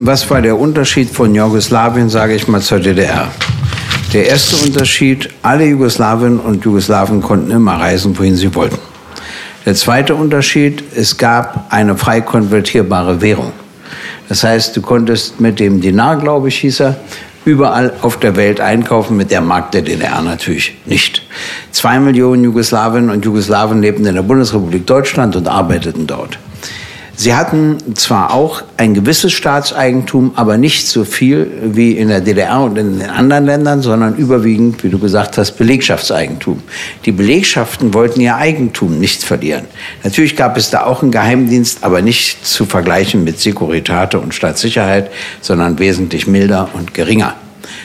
Was war der Unterschied von Jugoslawien, sage ich mal, zur DDR? Der erste Unterschied, alle Jugoslawinnen und Jugoslawen konnten immer reisen, wohin sie wollten. Der zweite Unterschied, es gab eine frei konvertierbare Währung. Das heißt, du konntest mit dem Dinar, glaube ich, hieß er, überall auf der Welt einkaufen, mit der Markt der DDR natürlich nicht. Zwei Millionen Jugoslawinnen und Jugoslawen lebten in der Bundesrepublik Deutschland und arbeiteten dort. Sie hatten zwar auch ein gewisses Staatseigentum, aber nicht so viel wie in der DDR und in den anderen Ländern, sondern überwiegend, wie du gesagt hast, Belegschaftseigentum. Die Belegschaften wollten ihr Eigentum nicht verlieren. Natürlich gab es da auch einen Geheimdienst, aber nicht zu vergleichen mit Securitate und Staatssicherheit, sondern wesentlich milder und geringer.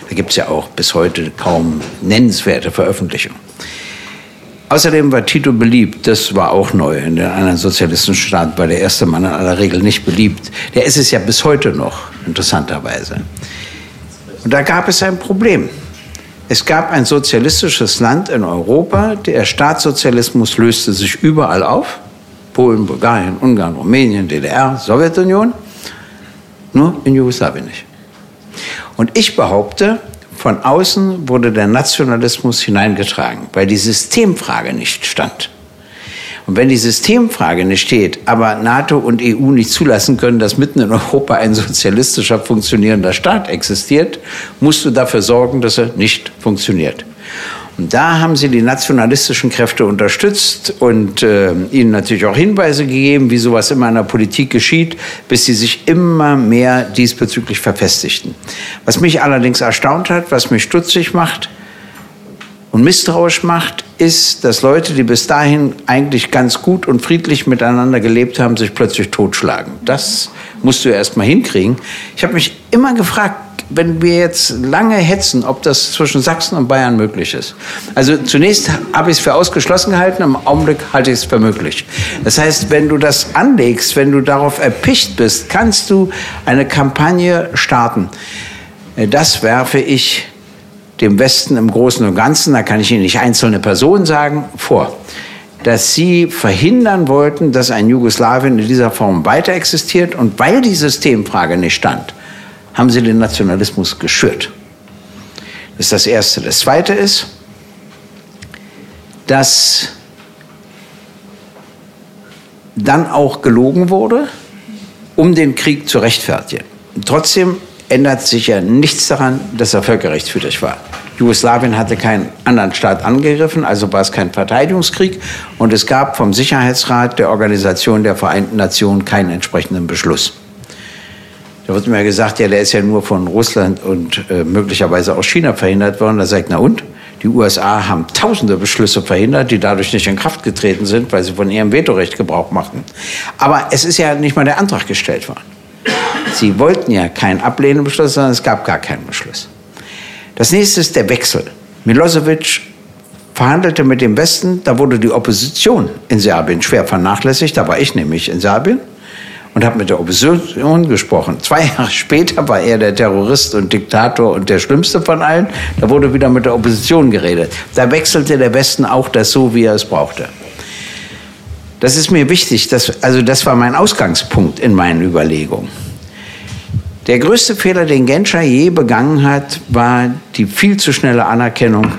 Da gibt es ja auch bis heute kaum nennenswerte Veröffentlichungen. Außerdem war Tito beliebt. Das war auch neu. In den anderen sozialistischen Staaten war der erste Mann in aller Regel nicht beliebt. Der ist es ja bis heute noch, interessanterweise. Und da gab es ein Problem. Es gab ein sozialistisches Land in Europa. Der Staatssozialismus löste sich überall auf. Polen, Bulgarien, Ungarn, Rumänien, DDR, Sowjetunion. Nur in Jugoslawien nicht. Und ich behaupte, von außen wurde der Nationalismus hineingetragen, weil die Systemfrage nicht stand. Und wenn die Systemfrage nicht steht, aber NATO und EU nicht zulassen können, dass mitten in Europa ein sozialistischer funktionierender Staat existiert, musst du dafür sorgen, dass er nicht funktioniert. Und da haben sie die nationalistischen Kräfte unterstützt und äh, ihnen natürlich auch Hinweise gegeben, wie sowas immer in der Politik geschieht, bis sie sich immer mehr diesbezüglich verfestigten. Was mich allerdings erstaunt hat, was mich stutzig macht und misstrauisch macht, ist, dass Leute, die bis dahin eigentlich ganz gut und friedlich miteinander gelebt haben, sich plötzlich totschlagen. Das musst du erst mal hinkriegen. Ich habe mich immer gefragt, wenn wir jetzt lange hetzen, ob das zwischen Sachsen und Bayern möglich ist. Also zunächst habe ich es für ausgeschlossen gehalten, im Augenblick halte ich es für möglich. Das heißt, wenn du das anlegst, wenn du darauf erpicht bist, kannst du eine Kampagne starten. Das werfe ich dem Westen im Großen und Ganzen, da kann ich Ihnen nicht einzelne Personen sagen, vor dass sie verhindern wollten, dass ein Jugoslawien in dieser Form weiter existiert. Und weil die Systemfrage nicht stand, haben sie den Nationalismus geschürt. Das ist das Erste. Das Zweite ist, dass dann auch gelogen wurde, um den Krieg zu rechtfertigen. Trotzdem ändert sich ja nichts daran, dass er völkerrechtswidrig war. Jugoslawien hatte keinen anderen Staat angegriffen, also war es kein Verteidigungskrieg und es gab vom Sicherheitsrat der Organisation der Vereinten Nationen keinen entsprechenden Beschluss. Da wird mir gesagt, ja, der ist ja nur von Russland und äh, möglicherweise auch China verhindert worden. Da sagt, na und? Die USA haben tausende Beschlüsse verhindert, die dadurch nicht in Kraft getreten sind, weil sie von ihrem Vetorecht Gebrauch machten. Aber es ist ja nicht mal der Antrag gestellt worden. Sie wollten ja keinen Ablehnungsbeschluss, sondern es gab gar keinen Beschluss. Das nächste ist der Wechsel. Milosevic verhandelte mit dem Westen, da wurde die Opposition in Serbien schwer vernachlässigt, da war ich nämlich in Serbien und habe mit der Opposition gesprochen. Zwei Jahre später war er der Terrorist und Diktator und der Schlimmste von allen. Da wurde wieder mit der Opposition geredet. Da wechselte der Westen auch das so, wie er es brauchte. Das ist mir wichtig. Das, also das war mein Ausgangspunkt in meinen Überlegungen. Der größte Fehler, den Genscher je begangen hat, war die viel zu schnelle Anerkennung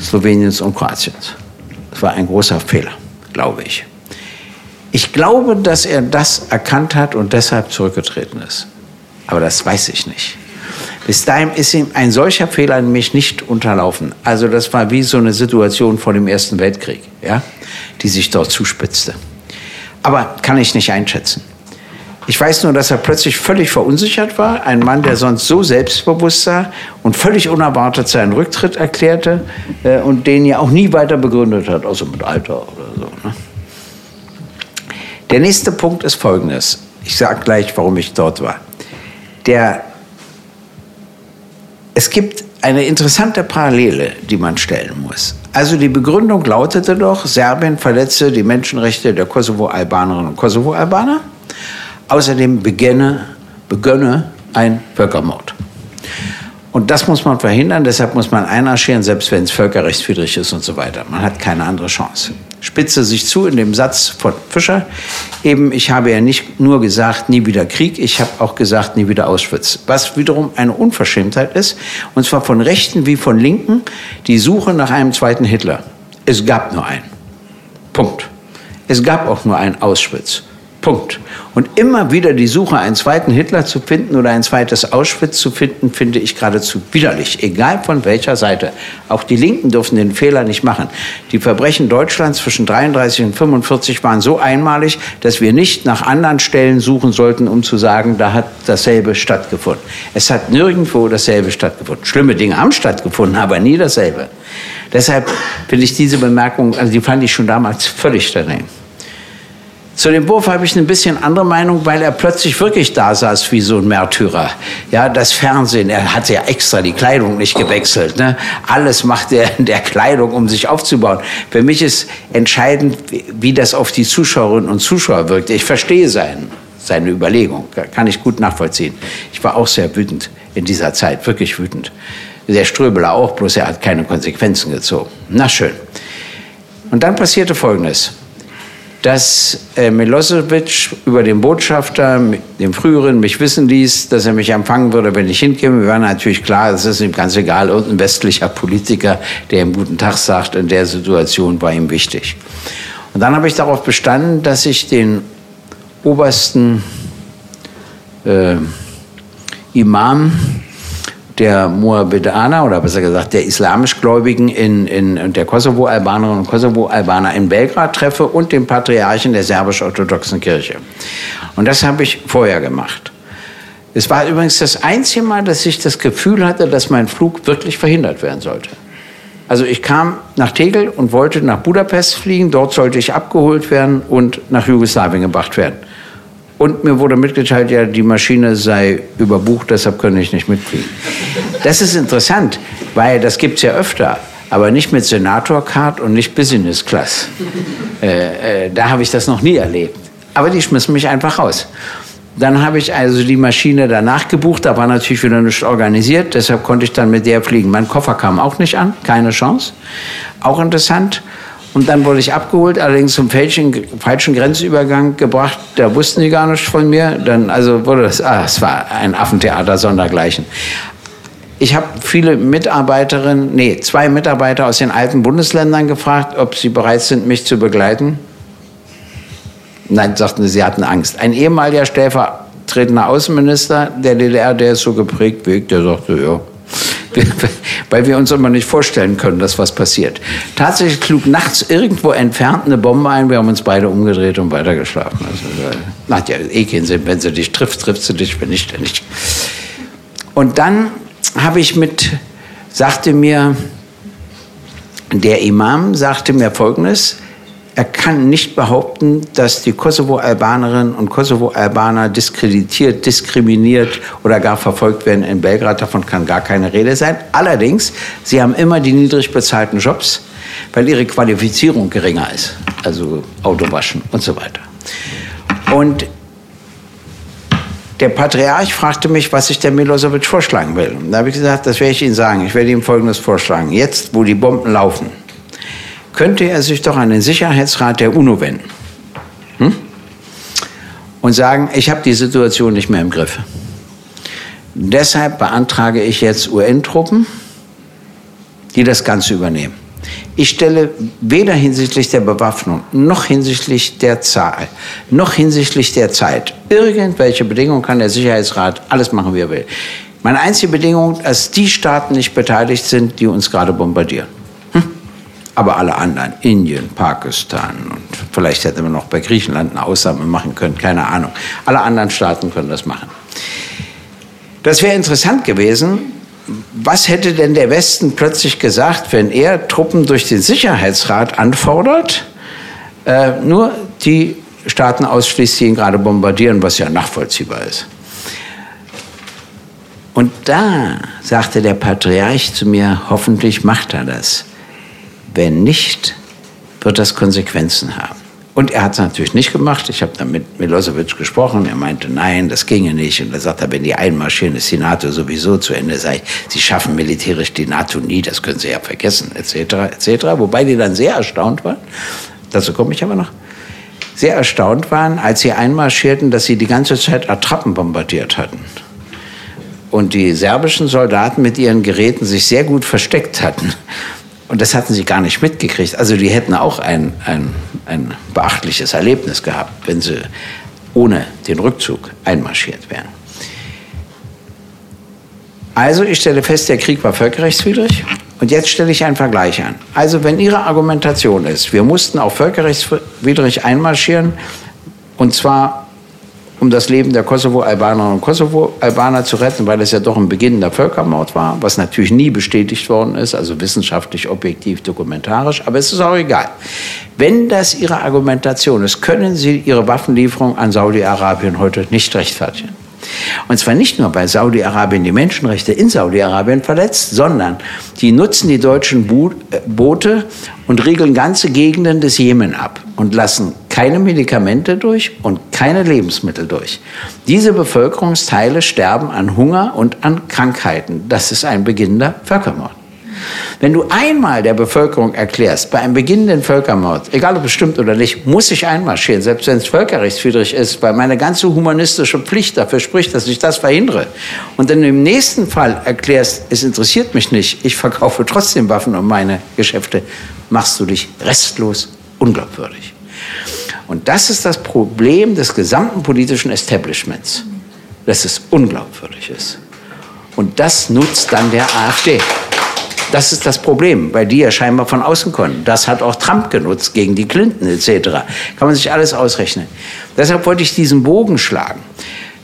Sloweniens und Kroatiens. Das war ein großer Fehler, glaube ich. Ich glaube, dass er das erkannt hat und deshalb zurückgetreten ist. Aber das weiß ich nicht. Bis dahin ist ihm ein solcher Fehler nämlich nicht unterlaufen. Also das war wie so eine Situation vor dem Ersten Weltkrieg, ja, die sich dort zuspitzte. Aber kann ich nicht einschätzen. Ich weiß nur, dass er plötzlich völlig verunsichert war. Ein Mann, der sonst so selbstbewusst sah und völlig unerwartet seinen Rücktritt erklärte äh, und den ja auch nie weiter begründet hat, außer mit Alter oder so. Ne? Der nächste Punkt ist folgendes. Ich sage gleich, warum ich dort war. Der, es gibt eine interessante Parallele, die man stellen muss. Also die Begründung lautete doch, Serbien verletze die Menschenrechte der Kosovo-Albanerinnen und Kosovo-Albaner. Außerdem begenne, begönne ein Völkermord. Und das muss man verhindern, deshalb muss man einmarschieren, selbst wenn es völkerrechtswidrig ist und so weiter. Man hat keine andere Chance. spitze sich zu in dem Satz von Fischer. Eben, ich habe ja nicht nur gesagt, nie wieder Krieg, ich habe auch gesagt, nie wieder Auschwitz. Was wiederum eine Unverschämtheit ist, und zwar von Rechten wie von Linken, die Suche nach einem zweiten Hitler. Es gab nur einen. Punkt. Es gab auch nur einen Auschwitz. Punkt. Und immer wieder die Suche, einen zweiten Hitler zu finden oder ein zweites Auschwitz zu finden, finde ich geradezu widerlich, egal von welcher Seite. Auch die Linken dürfen den Fehler nicht machen. Die Verbrechen Deutschlands zwischen 33 und 45 waren so einmalig, dass wir nicht nach anderen Stellen suchen sollten, um zu sagen, da hat dasselbe stattgefunden. Es hat nirgendwo dasselbe stattgefunden. Schlimme Dinge haben stattgefunden, aber nie dasselbe. Deshalb finde ich diese Bemerkung, also die fand ich schon damals völlig daneben. Zu dem Wurf habe ich eine bisschen andere Meinung, weil er plötzlich wirklich da saß wie so ein Märtyrer. Ja, das Fernsehen, er hatte ja extra die Kleidung nicht gewechselt. Ne? Alles macht er in der Kleidung, um sich aufzubauen. Für mich ist entscheidend, wie das auf die Zuschauerinnen und Zuschauer wirkt. Ich verstehe seinen, seine Überlegung, kann ich gut nachvollziehen. Ich war auch sehr wütend in dieser Zeit, wirklich wütend. Der Ströbeler auch, bloß er hat keine Konsequenzen gezogen. Na schön. Und dann passierte Folgendes dass äh, Milosevic über den Botschafter, dem früheren, mich wissen ließ, dass er mich empfangen würde, wenn ich hinkäme. Wir waren natürlich klar, es ist ihm ganz egal, irgendein westlicher Politiker, der ihm guten Tag sagt, in der Situation war ihm wichtig. Und dann habe ich darauf bestanden, dass ich den obersten äh, Imam der Moabitaner oder besser gesagt der islamischgläubigen in, in der Kosovo-Albanerinnen und Kosovo-Albaner in Belgrad treffe und den Patriarchen der serbisch-orthodoxen Kirche. Und das habe ich vorher gemacht. Es war übrigens das einzige Mal, dass ich das Gefühl hatte, dass mein Flug wirklich verhindert werden sollte. Also ich kam nach Tegel und wollte nach Budapest fliegen, dort sollte ich abgeholt werden und nach Jugoslawien gebracht werden. Und mir wurde mitgeteilt, ja, die Maschine sei überbucht, deshalb könne ich nicht mitfliegen. Das ist interessant, weil das gibt es ja öfter, aber nicht mit Senator-Card und nicht Business Class. Äh, äh, da habe ich das noch nie erlebt. Aber die schmissen mich einfach raus. Dann habe ich also die Maschine danach gebucht, da war natürlich wieder nichts organisiert, deshalb konnte ich dann mit der fliegen. Mein Koffer kam auch nicht an, keine Chance. Auch interessant. Und dann wurde ich abgeholt, allerdings zum falschen, falschen Grenzübergang gebracht. Da wussten die gar nichts von mir. Dann also wurde das, ah, es war ein Affentheater sondergleichen. Ich habe viele Mitarbeiterinnen, nee, zwei Mitarbeiter aus den alten Bundesländern gefragt, ob sie bereit sind, mich zu begleiten. Nein, sagten sie, sie hatten Angst. Ein ehemaliger stellvertretender Außenminister der DDR, der ist so geprägt ich, der sagte, ja, weil wir uns immer nicht vorstellen können, dass was passiert. Tatsächlich schlug nachts irgendwo entfernt eine Bombe ein. Wir haben uns beide umgedreht und weitergeschlafen. Also, macht ja eh keinen Sinn. Wenn sie dich trifft, trifft sie dich, wenn nicht, dann nicht. Und dann habe ich mit, sagte mir, der Imam sagte mir Folgendes, er kann nicht behaupten, dass die Kosovo-Albanerinnen und Kosovo-Albaner diskreditiert, diskriminiert oder gar verfolgt werden in Belgrad. Davon kann gar keine Rede sein. Allerdings, sie haben immer die niedrig bezahlten Jobs, weil ihre Qualifizierung geringer ist. Also Autowaschen und so weiter. Und der Patriarch fragte mich, was ich der Milosevic vorschlagen will. Da habe ich gesagt, das werde ich Ihnen sagen. Ich werde ihm Folgendes vorschlagen. Jetzt, wo die Bomben laufen, könnte er sich doch an den Sicherheitsrat der UNO wenden hm? und sagen, ich habe die Situation nicht mehr im Griff. Deshalb beantrage ich jetzt UN-Truppen, die das Ganze übernehmen. Ich stelle weder hinsichtlich der Bewaffnung noch hinsichtlich der Zahl noch hinsichtlich der Zeit irgendwelche Bedingungen kann der Sicherheitsrat alles machen, wie er will. Meine einzige Bedingung, dass die Staaten nicht beteiligt sind, die uns gerade bombardieren aber alle anderen, Indien, Pakistan und vielleicht hätte man noch bei Griechenland eine Ausnahme machen können, keine Ahnung. Alle anderen Staaten können das machen. Das wäre interessant gewesen. Was hätte denn der Westen plötzlich gesagt, wenn er Truppen durch den Sicherheitsrat anfordert, äh, nur die Staaten ausschließt, die ihn gerade bombardieren, was ja nachvollziehbar ist. Und da sagte der Patriarch zu mir, hoffentlich macht er das. Wenn nicht, wird das Konsequenzen haben. Und er hat es natürlich nicht gemacht. Ich habe dann mit Milosevic gesprochen. Er meinte, nein, das ginge nicht. Und er sagte, wenn die einmarschieren, ist die NATO sowieso zu Ende. Sag sie schaffen militärisch die NATO nie, das können sie ja vergessen, etc., etc. Wobei die dann sehr erstaunt waren, dazu komme ich aber noch, sehr erstaunt waren, als sie einmarschierten, dass sie die ganze Zeit Attrappen bombardiert hatten. Und die serbischen Soldaten mit ihren Geräten sich sehr gut versteckt hatten. Und das hatten sie gar nicht mitgekriegt. Also die hätten auch ein, ein, ein beachtliches Erlebnis gehabt, wenn sie ohne den Rückzug einmarschiert wären. Also ich stelle fest, der Krieg war völkerrechtswidrig. Und jetzt stelle ich einen Vergleich an. Also wenn Ihre Argumentation ist, wir mussten auch völkerrechtswidrig einmarschieren, und zwar um das Leben der Kosovo-Albanerinnen und Kosovo-Albaner zu retten, weil es ja doch ein beginnender Völkermord war, was natürlich nie bestätigt worden ist, also wissenschaftlich, objektiv, dokumentarisch, aber es ist auch egal. Wenn das Ihre Argumentation ist, können Sie Ihre Waffenlieferung an Saudi-Arabien heute nicht rechtfertigen. Und zwar nicht nur, weil Saudi-Arabien die Menschenrechte in Saudi-Arabien verletzt, sondern die nutzen die deutschen äh, Boote und regeln ganze Gegenden des Jemen ab und lassen keine Medikamente durch und keine Lebensmittel durch. Diese Bevölkerungsteile sterben an Hunger und an Krankheiten. Das ist ein beginnender Völkermord. Wenn du einmal der Bevölkerung erklärst, bei einem beginnenden Völkermord, egal ob bestimmt oder nicht, muss ich einmarschieren, selbst wenn es völkerrechtswidrig ist, weil meine ganze humanistische Pflicht dafür spricht, dass ich das verhindere. Und dann im nächsten Fall erklärst, es interessiert mich nicht, ich verkaufe trotzdem Waffen um meine Geschäfte, machst du dich restlos unglaubwürdig. Und das ist das Problem des gesamten politischen Establishments, dass es unglaubwürdig ist. Und das nutzt dann der AfD. Das ist das Problem, weil die ja scheinbar von außen konnten. Das hat auch Trump genutzt gegen die Clinton etc. Kann man sich alles ausrechnen. Deshalb wollte ich diesen Bogen schlagen.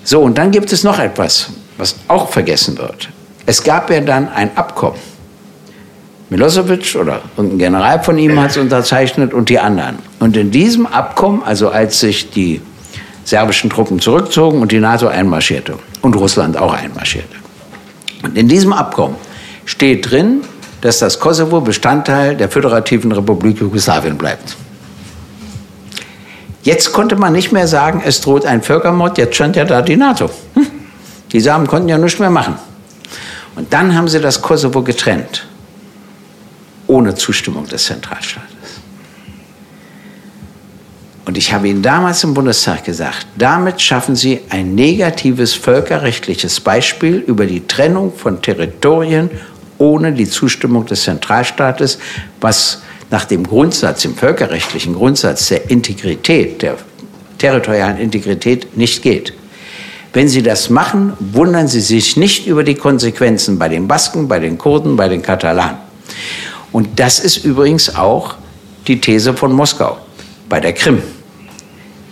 So, und dann gibt es noch etwas, was auch vergessen wird. Es gab ja dann ein Abkommen. Milosevic oder ein General von ihm hat es unterzeichnet und die anderen. Und in diesem Abkommen, also als sich die serbischen Truppen zurückzogen und die NATO einmarschierte und Russland auch einmarschierte. Und in diesem Abkommen steht drin, dass das Kosovo Bestandteil der föderativen Republik Jugoslawien bleibt. Jetzt konnte man nicht mehr sagen, es droht ein Völkermord, jetzt stand ja da die NATO. Hm. Die Samen konnten ja nichts mehr machen. Und dann haben sie das Kosovo getrennt, ohne Zustimmung des Zentralstaates. Und ich habe Ihnen damals im Bundestag gesagt, damit schaffen Sie ein negatives völkerrechtliches Beispiel über die Trennung von Territorien ohne die Zustimmung des Zentralstaates, was nach dem Grundsatz, dem völkerrechtlichen Grundsatz der Integrität, der territorialen Integrität nicht geht. Wenn Sie das machen, wundern Sie sich nicht über die Konsequenzen bei den Basken, bei den Kurden, bei den Katalanen. Und das ist übrigens auch die These von Moskau bei der Krim.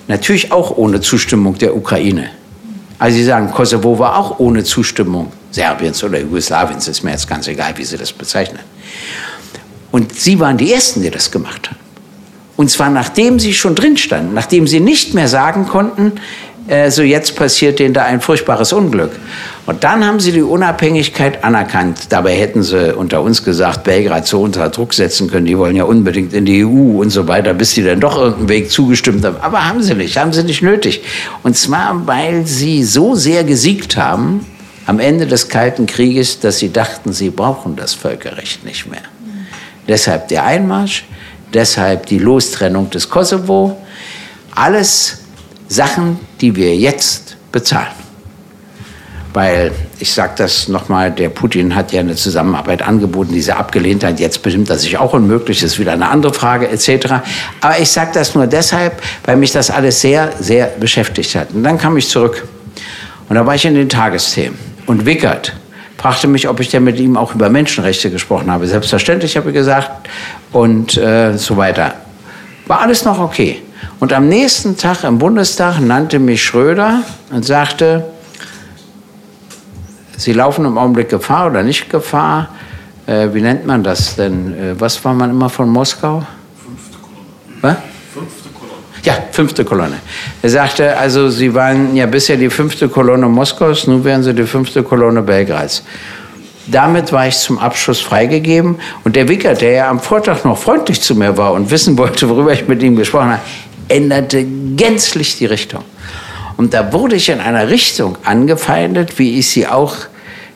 Natürlich auch ohne Zustimmung der Ukraine. Also Sie sagen, Kosovo war auch ohne Zustimmung Serbiens oder Jugoslawiens, ist mir jetzt ganz egal, wie Sie das bezeichnen. Und Sie waren die Ersten, die das gemacht haben. Und zwar nachdem Sie schon drin standen, nachdem Sie nicht mehr sagen konnten, äh, so jetzt passiert denen da ein furchtbares Unglück. Und dann haben sie die Unabhängigkeit anerkannt. Dabei hätten sie unter uns gesagt, Belgrad so unter Druck setzen können. Die wollen ja unbedingt in die EU und so weiter, bis sie dann doch irgendeinen Weg zugestimmt haben. Aber haben sie nicht, haben sie nicht nötig. Und zwar, weil sie so sehr gesiegt haben am Ende des Kalten Krieges, dass sie dachten, sie brauchen das Völkerrecht nicht mehr. Deshalb der Einmarsch, deshalb die Lostrennung des Kosovo. Alles Sachen, die wir jetzt bezahlen. Weil, ich sage das nochmal, der Putin hat ja eine Zusammenarbeit angeboten, diese abgelehnt hat. Jetzt bestimmt er sich auch unmöglich, das ist wieder eine andere Frage etc. Aber ich sage das nur deshalb, weil mich das alles sehr, sehr beschäftigt hat. Und dann kam ich zurück. Und da war ich in den Tagesthemen. Und Wickert fragte mich, ob ich denn mit ihm auch über Menschenrechte gesprochen habe. Selbstverständlich habe ich gesagt und äh, so weiter. War alles noch okay. Und am nächsten Tag im Bundestag nannte mich Schröder und sagte, Sie laufen im Augenblick Gefahr oder nicht Gefahr. Äh, wie nennt man das denn? Äh, was war man immer von Moskau? Fünfte Kolonne. Was? Ja, fünfte Kolonne. Er sagte, also Sie waren ja bisher die fünfte Kolonne Moskaus, nun wären Sie die fünfte Kolonne Belgrads. Damit war ich zum Abschluss freigegeben. Und der Wicker, der ja am Vortag noch freundlich zu mir war und wissen wollte, worüber ich mit ihm gesprochen habe, änderte gänzlich die Richtung. Und da wurde ich in einer Richtung angefeindet, wie ich sie auch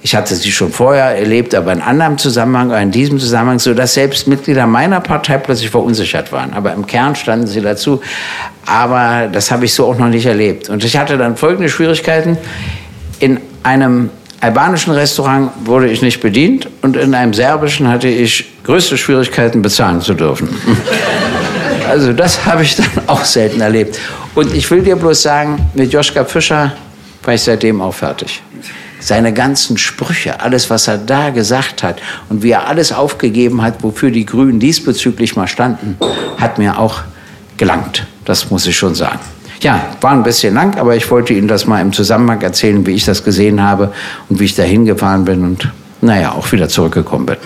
Ich hatte sie schon vorher erlebt, aber in anderem Zusammenhang, in diesem Zusammenhang, so dass selbst Mitglieder meiner Partei plötzlich verunsichert waren. Aber im Kern standen sie dazu. Aber das habe ich so auch noch nicht erlebt. Und ich hatte dann folgende Schwierigkeiten. In einem albanischen Restaurant wurde ich nicht bedient und in einem serbischen hatte ich größte Schwierigkeiten, bezahlen zu dürfen. Also das habe ich dann auch selten erlebt. Und ich will dir bloß sagen, mit Joschka Fischer war ich seitdem auch fertig. Seine ganzen Sprüche, alles, was er da gesagt hat und wie er alles aufgegeben hat, wofür die Grünen diesbezüglich mal standen, hat mir auch gelangt. Das muss ich schon sagen. Ja, war ein bisschen lang, aber ich wollte Ihnen das mal im Zusammenhang erzählen, wie ich das gesehen habe und wie ich da hingefahren bin und naja, auch wieder zurückgekommen bin.